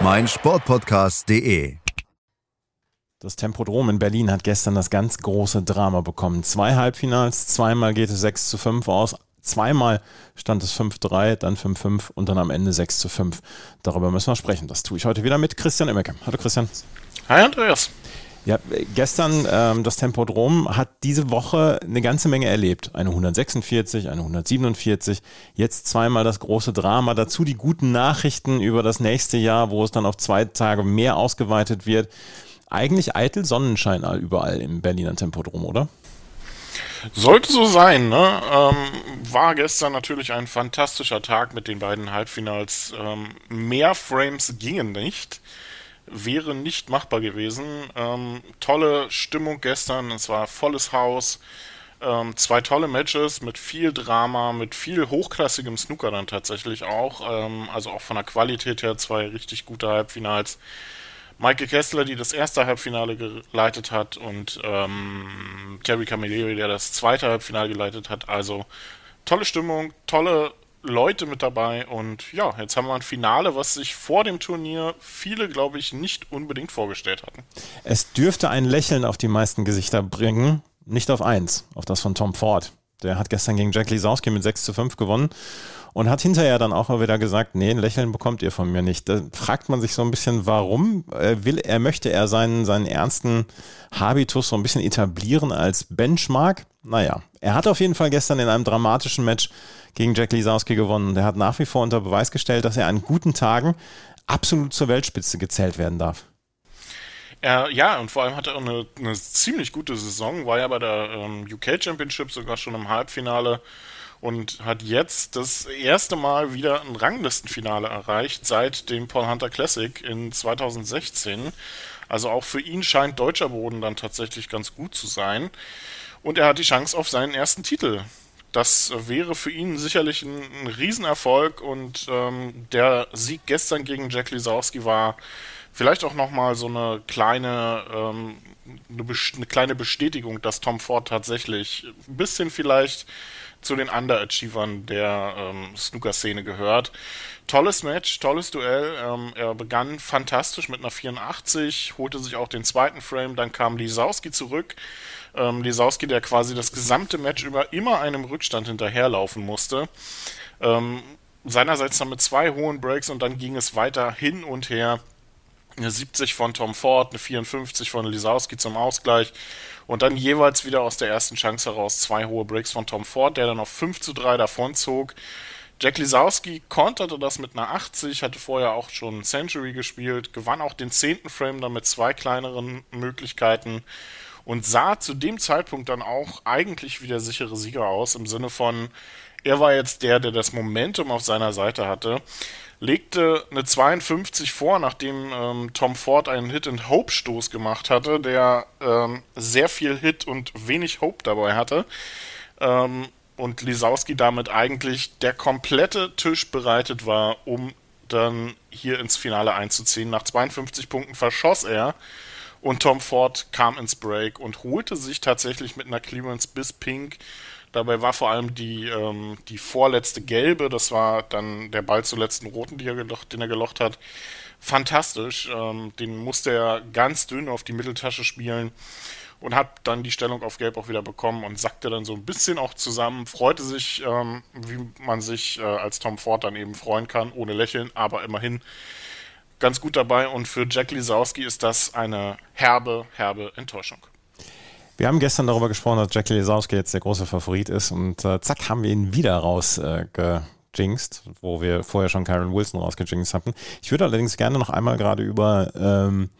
meinsportpodcast.de. Das Tempodrom in Berlin hat gestern das ganz große Drama bekommen. Zwei Halbfinals, zweimal geht es 6 zu 5 aus, zweimal stand es 5-3, dann 5-5 und dann am Ende 6 zu 5. Darüber müssen wir sprechen. Das tue ich heute wieder mit Christian Immecke. Hallo Christian. Hi Andreas. Ja, gestern ähm, das Tempodrom hat diese Woche eine ganze Menge erlebt. Eine 146, eine 147, jetzt zweimal das große Drama. Dazu die guten Nachrichten über das nächste Jahr, wo es dann auf zwei Tage mehr ausgeweitet wird. Eigentlich eitel Sonnenschein überall im Berliner Tempodrom, oder? Sollte so sein, ne? Ähm, war gestern natürlich ein fantastischer Tag mit den beiden Halbfinals. Ähm, mehr Frames gingen nicht wäre nicht machbar gewesen. Ähm, tolle Stimmung gestern, es war volles Haus. Ähm, zwei tolle Matches mit viel Drama, mit viel hochklassigem Snooker dann tatsächlich auch. Ähm, also auch von der Qualität her zwei richtig gute Halbfinals. Michael Kessler, die das erste Halbfinale geleitet hat, und ähm, Terry Camilleri, der das zweite Halbfinale geleitet hat. Also tolle Stimmung, tolle Leute mit dabei und ja, jetzt haben wir ein Finale, was sich vor dem Turnier viele, glaube ich, nicht unbedingt vorgestellt hatten. Es dürfte ein Lächeln auf die meisten Gesichter bringen, nicht auf eins, auf das von Tom Ford. Der hat gestern gegen Jack Lisowski mit 6 zu 5 gewonnen und hat hinterher dann auch wieder gesagt, nee, ein Lächeln bekommt ihr von mir nicht. Da fragt man sich so ein bisschen, warum äh, will er, möchte er seinen, seinen ernsten Habitus so ein bisschen etablieren als Benchmark? Naja, er hat auf jeden Fall gestern in einem dramatischen Match gegen Jack Lisowski gewonnen. Und er hat nach wie vor unter Beweis gestellt, dass er an guten Tagen absolut zur Weltspitze gezählt werden darf. Ja, und vor allem hat er eine, eine ziemlich gute Saison, war ja bei der ähm, UK Championship sogar schon im Halbfinale und hat jetzt das erste Mal wieder ein Ranglistenfinale erreicht seit dem Paul Hunter Classic in 2016. Also auch für ihn scheint deutscher Boden dann tatsächlich ganz gut zu sein. Und er hat die Chance auf seinen ersten Titel das wäre für ihn sicherlich ein, ein Riesenerfolg und ähm, der Sieg gestern gegen Jack Lisowski war vielleicht auch nochmal so eine kleine, ähm, eine, eine, kleine Bestätigung, dass Tom Ford tatsächlich ein bisschen vielleicht zu den Underachievern der ähm, Snooker-Szene gehört. Tolles Match, tolles Duell. Ähm, er begann fantastisch mit einer 84, holte sich auch den zweiten Frame, dann kam Lisowski zurück ähm, Lisowski, der quasi das gesamte Match über immer einem Rückstand hinterherlaufen musste. Ähm, seinerseits dann mit zwei hohen Breaks und dann ging es weiter hin und her. Eine 70 von Tom Ford, eine 54 von Lisowski zum Ausgleich und dann jeweils wieder aus der ersten Chance heraus zwei hohe Breaks von Tom Ford, der dann auf 5 zu 3 davonzog. Jack Lisowski konterte das mit einer 80, hatte vorher auch schon Century gespielt, gewann auch den zehnten Frame dann mit zwei kleineren Möglichkeiten und sah zu dem Zeitpunkt dann auch eigentlich wie der sichere Sieger aus, im Sinne von, er war jetzt der, der das Momentum auf seiner Seite hatte, legte eine 52 vor, nachdem ähm, Tom Ford einen Hit-and-Hope-Stoß gemacht hatte, der ähm, sehr viel Hit und wenig Hope dabei hatte. Ähm, und Lisowski damit eigentlich der komplette Tisch bereitet war, um dann hier ins Finale einzuziehen. Nach 52 Punkten verschoss er und Tom Ford kam ins Break und holte sich tatsächlich mit einer Clearance bis Pink. Dabei war vor allem die, ähm, die vorletzte gelbe, das war dann der Ball zur letzten roten, er gelocht, den er gelocht hat. Fantastisch. Ähm, den musste er ganz dünn auf die Mitteltasche spielen und hat dann die Stellung auf Gelb auch wieder bekommen und sackte dann so ein bisschen auch zusammen, freute sich, ähm, wie man sich äh, als Tom Ford dann eben freuen kann, ohne Lächeln, aber immerhin ganz gut dabei und für Jack Lisowski ist das eine herbe, herbe Enttäuschung. Wir haben gestern darüber gesprochen, dass Jack Lisowski jetzt der große Favorit ist und äh, zack haben wir ihn wieder rausgejinxt, äh, wo wir vorher schon Karen Wilson rausgejinxt hatten. Ich würde allerdings gerne noch einmal gerade über ähm,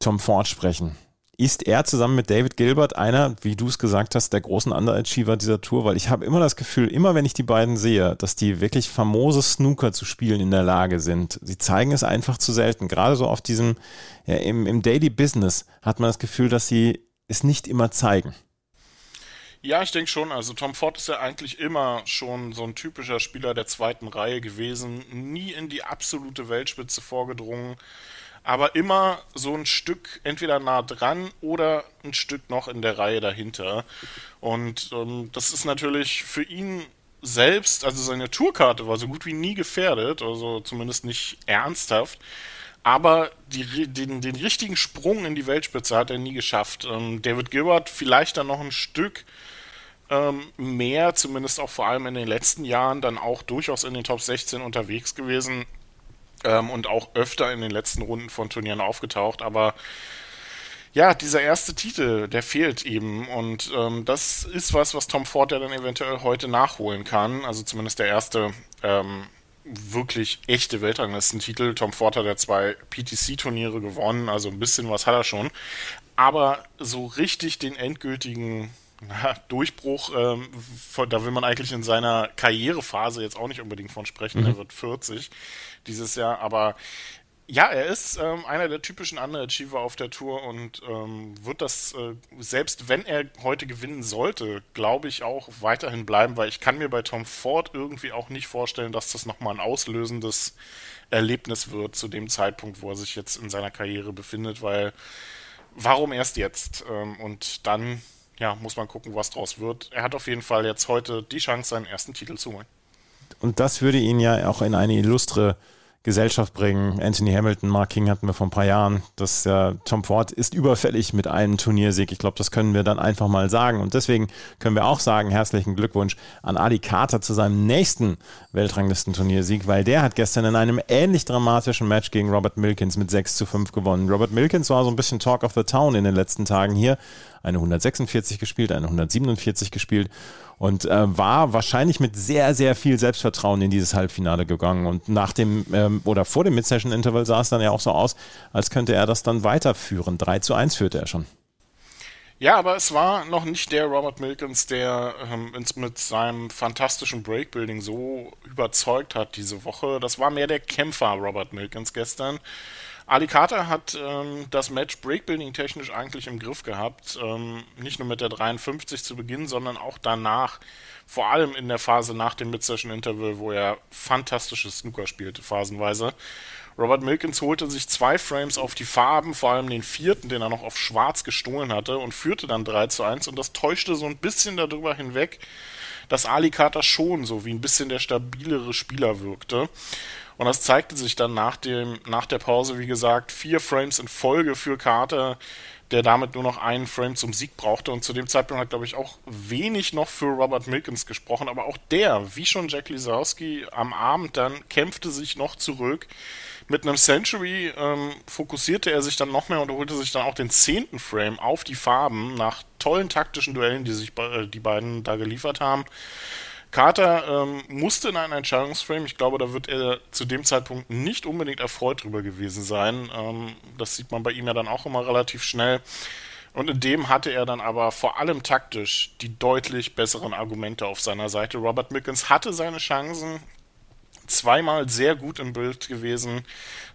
Tom Ford sprechen. ist er zusammen mit David Gilbert einer, wie du es gesagt hast, der großen Underachiever dieser Tour, weil ich habe immer das Gefühl, immer wenn ich die beiden sehe, dass die wirklich famose Snooker zu spielen in der Lage sind. Sie zeigen es einfach zu selten. Gerade so auf diesem, ja, im, im Daily Business hat man das Gefühl, dass sie es nicht immer zeigen. Ja, ich denke schon. Also Tom Ford ist ja eigentlich immer schon so ein typischer Spieler der zweiten Reihe gewesen, nie in die absolute Weltspitze vorgedrungen aber immer so ein Stück entweder nah dran oder ein Stück noch in der Reihe dahinter. Und ähm, das ist natürlich für ihn selbst, also seine Tourkarte war so gut wie nie gefährdet, also zumindest nicht ernsthaft. Aber die, den, den richtigen Sprung in die Weltspitze hat er nie geschafft. Ähm, David Gilbert vielleicht dann noch ein Stück ähm, mehr, zumindest auch vor allem in den letzten Jahren, dann auch durchaus in den Top 16 unterwegs gewesen ähm, und auch öfter in den letzten Runden von Turnieren aufgetaucht, aber ja, dieser erste Titel, der fehlt eben. Und ähm, das ist was, was Tom Ford ja dann eventuell heute nachholen kann. Also zumindest der erste ähm, wirklich echte Weltranglistentitel. Tom Ford hat ja zwei PTC-Turniere gewonnen, also ein bisschen was hat er schon. Aber so richtig den endgültigen na, Durchbruch, ähm, von, da will man eigentlich in seiner Karrierephase jetzt auch nicht unbedingt von sprechen. Mhm. Er wird 40 dieses Jahr, aber ja, er ist ähm, einer der typischen Underachiever auf der Tour und ähm, wird das, äh, selbst wenn er heute gewinnen sollte, glaube ich auch weiterhin bleiben, weil ich kann mir bei Tom Ford irgendwie auch nicht vorstellen, dass das nochmal ein auslösendes Erlebnis wird zu dem Zeitpunkt, wo er sich jetzt in seiner Karriere befindet, weil warum erst jetzt? Ähm, und dann, ja, muss man gucken, was draus wird. Er hat auf jeden Fall jetzt heute die Chance, seinen ersten Titel zu holen. Und das würde ihn ja auch in eine illustre Gesellschaft bringen. Anthony Hamilton, Mark King hatten wir vor ein paar Jahren. Das äh, Tom Ford ist überfällig mit einem Turniersieg. Ich glaube, das können wir dann einfach mal sagen. Und deswegen können wir auch sagen, herzlichen Glückwunsch an Ali Carter zu seinem nächsten Weltranglisten-Turniersieg, weil der hat gestern in einem ähnlich dramatischen Match gegen Robert Milkins mit 6 zu 5 gewonnen. Robert Milkins war so ein bisschen Talk of the Town in den letzten Tagen hier. Eine 146 gespielt, eine 147 gespielt und äh, war wahrscheinlich mit sehr, sehr viel Selbstvertrauen in dieses Halbfinale gegangen. Und nach dem ähm, oder vor dem Mid-Session-Interval sah es dann ja auch so aus, als könnte er das dann weiterführen. 3 zu 1 führte er schon. Ja, aber es war noch nicht der Robert Milkins, der ähm, uns mit seinem fantastischen Breakbuilding so überzeugt hat diese Woche. Das war mehr der Kämpfer Robert Milkins gestern. Ali Carter hat ähm, das Match Breakbuilding technisch eigentlich im Griff gehabt. Ähm, nicht nur mit der 53 zu Beginn, sondern auch danach. Vor allem in der Phase nach dem Mid-Session-Interval, wo er fantastisches Snooker spielte, phasenweise. Robert Milkins holte sich zwei Frames auf die Farben, vor allem den vierten, den er noch auf schwarz gestohlen hatte, und führte dann 3 zu 1. Und das täuschte so ein bisschen darüber hinweg, dass Ali Carter schon so wie ein bisschen der stabilere Spieler wirkte. Und das zeigte sich dann nach, dem, nach der Pause, wie gesagt, vier Frames in Folge für Carter, der damit nur noch einen Frame zum Sieg brauchte. Und zu dem Zeitpunkt hat, glaube ich, auch wenig noch für Robert Milkins gesprochen. Aber auch der, wie schon Jack Lisowski am Abend dann, kämpfte sich noch zurück. Mit einem Century ähm, fokussierte er sich dann noch mehr und holte sich dann auch den zehnten Frame auf die Farben nach tollen taktischen Duellen, die sich äh, die beiden da geliefert haben. Carter ähm, musste in einen Entscheidungsframe. Ich glaube, da wird er zu dem Zeitpunkt nicht unbedingt erfreut drüber gewesen sein. Ähm, das sieht man bei ihm ja dann auch immer relativ schnell. Und in dem hatte er dann aber vor allem taktisch die deutlich besseren Argumente auf seiner Seite. Robert Mickens hatte seine Chancen, zweimal sehr gut im Bild gewesen,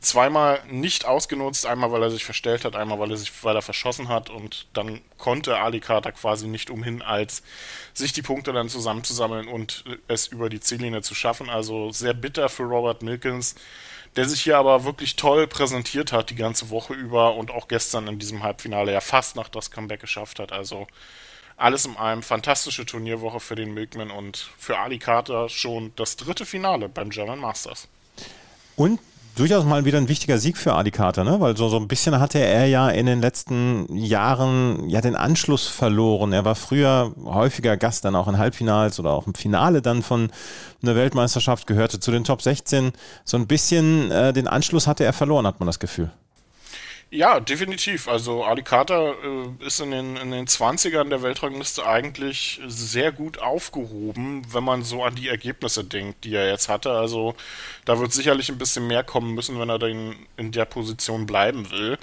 zweimal nicht ausgenutzt, einmal weil er sich verstellt hat, einmal weil er sich weil er verschossen hat und dann konnte Ali Carter quasi nicht umhin, als sich die Punkte dann zusammenzusammeln und es über die Ziellinie zu schaffen. Also sehr bitter für Robert Milkins, der sich hier aber wirklich toll präsentiert hat die ganze Woche über und auch gestern in diesem Halbfinale ja fast nach das Comeback geschafft hat. Also alles in allem fantastische Turnierwoche für den Milkman und für Ali Carter schon das dritte Finale beim German Masters. Und durchaus mal wieder ein wichtiger Sieg für Adi Carter, ne? weil so, so ein bisschen hatte er ja in den letzten Jahren ja den Anschluss verloren. Er war früher häufiger Gast dann auch in Halbfinals oder auch im Finale dann von einer Weltmeisterschaft, gehörte zu den Top 16. So ein bisschen äh, den Anschluss hatte er verloren, hat man das Gefühl. Ja, definitiv. Also Ali Carter äh, ist in den, in den 20ern der Weltrangliste eigentlich sehr gut aufgehoben, wenn man so an die Ergebnisse denkt, die er jetzt hatte. Also da wird sicherlich ein bisschen mehr kommen müssen, wenn er dann in der Position bleiben will.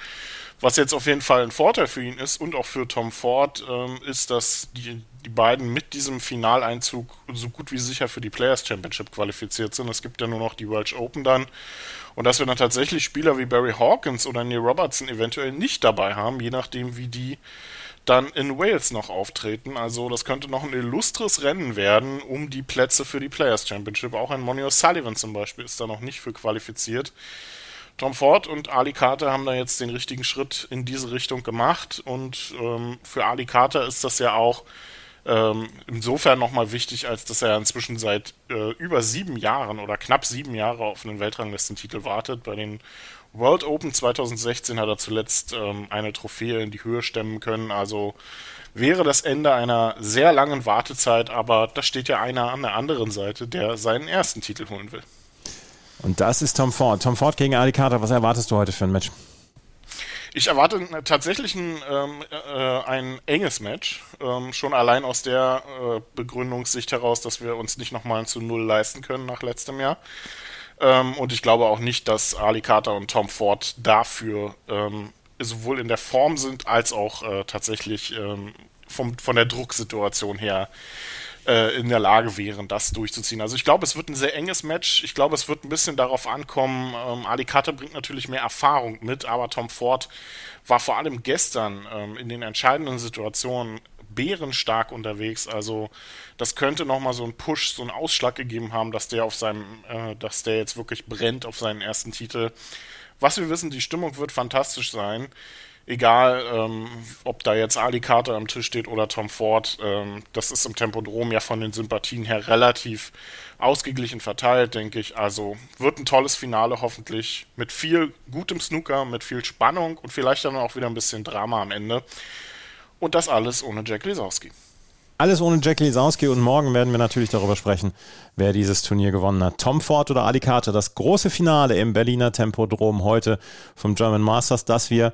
Was jetzt auf jeden Fall ein Vorteil für ihn ist und auch für Tom Ford, ähm, ist, dass die, die beiden mit diesem Finaleinzug so gut wie sicher für die Players Championship qualifiziert sind. Es gibt ja nur noch die Welsh Open dann. Und dass wir dann tatsächlich Spieler wie Barry Hawkins oder Neil Robertson eventuell nicht dabei haben, je nachdem, wie die dann in Wales noch auftreten. Also das könnte noch ein illustres Rennen werden um die Plätze für die Players Championship. Auch ein Monio Sullivan zum Beispiel ist da noch nicht für qualifiziert. Tom Ford und Ali Carter haben da jetzt den richtigen Schritt in diese Richtung gemacht und ähm, für Ali Carter ist das ja auch ähm, insofern nochmal wichtig, als dass er inzwischen seit äh, über sieben Jahren oder knapp sieben Jahre auf einen Weltranglistentitel wartet. Bei den World Open 2016 hat er zuletzt ähm, eine Trophäe in die Höhe stemmen können. Also wäre das Ende einer sehr langen Wartezeit, aber da steht ja einer an der anderen Seite, der seinen ersten Titel holen will. Und das ist Tom Ford. Tom Ford gegen Ali Carter. Was erwartest du heute für ein Match? Ich erwarte tatsächlich ein, ähm, äh, ein enges Match. Ähm, schon allein aus der äh, Begründungssicht heraus, dass wir uns nicht nochmal zu Null leisten können nach letztem Jahr. Ähm, und ich glaube auch nicht, dass Ali Carter und Tom Ford dafür ähm, sowohl in der Form sind, als auch äh, tatsächlich ähm, vom, von der Drucksituation her äh, in der Lage wären, das durchzuziehen. Also ich glaube, es wird ein sehr enges Match. Ich glaube, es wird ein bisschen darauf ankommen. Ähm, Ali Carter bringt natürlich mehr Erfahrung mit, aber Tom Ford war vor allem gestern ähm, in den entscheidenden Situationen bärenstark unterwegs. Also das könnte nochmal so einen Push, so einen Ausschlag gegeben haben, dass der auf seinem, äh, dass der jetzt wirklich brennt auf seinen ersten Titel. Was wir wissen, die Stimmung wird fantastisch sein egal ähm, ob da jetzt Ali Carter am Tisch steht oder Tom Ford, ähm, das ist im Tempodrom ja von den Sympathien her relativ ausgeglichen verteilt, denke ich. Also wird ein tolles Finale hoffentlich mit viel gutem Snooker, mit viel Spannung und vielleicht dann auch wieder ein bisschen Drama am Ende. Und das alles ohne Jack Lisowski. Alles ohne Jack Lisowski und morgen werden wir natürlich darüber sprechen, wer dieses Turnier gewonnen hat. Tom Ford oder Ali Carter, das große Finale im Berliner Tempodrom heute vom German Masters, das wir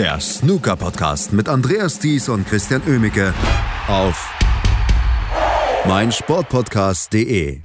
der Snooker-Podcast mit Andreas Thies und Christian Oemicke auf meinsportpodcast.de.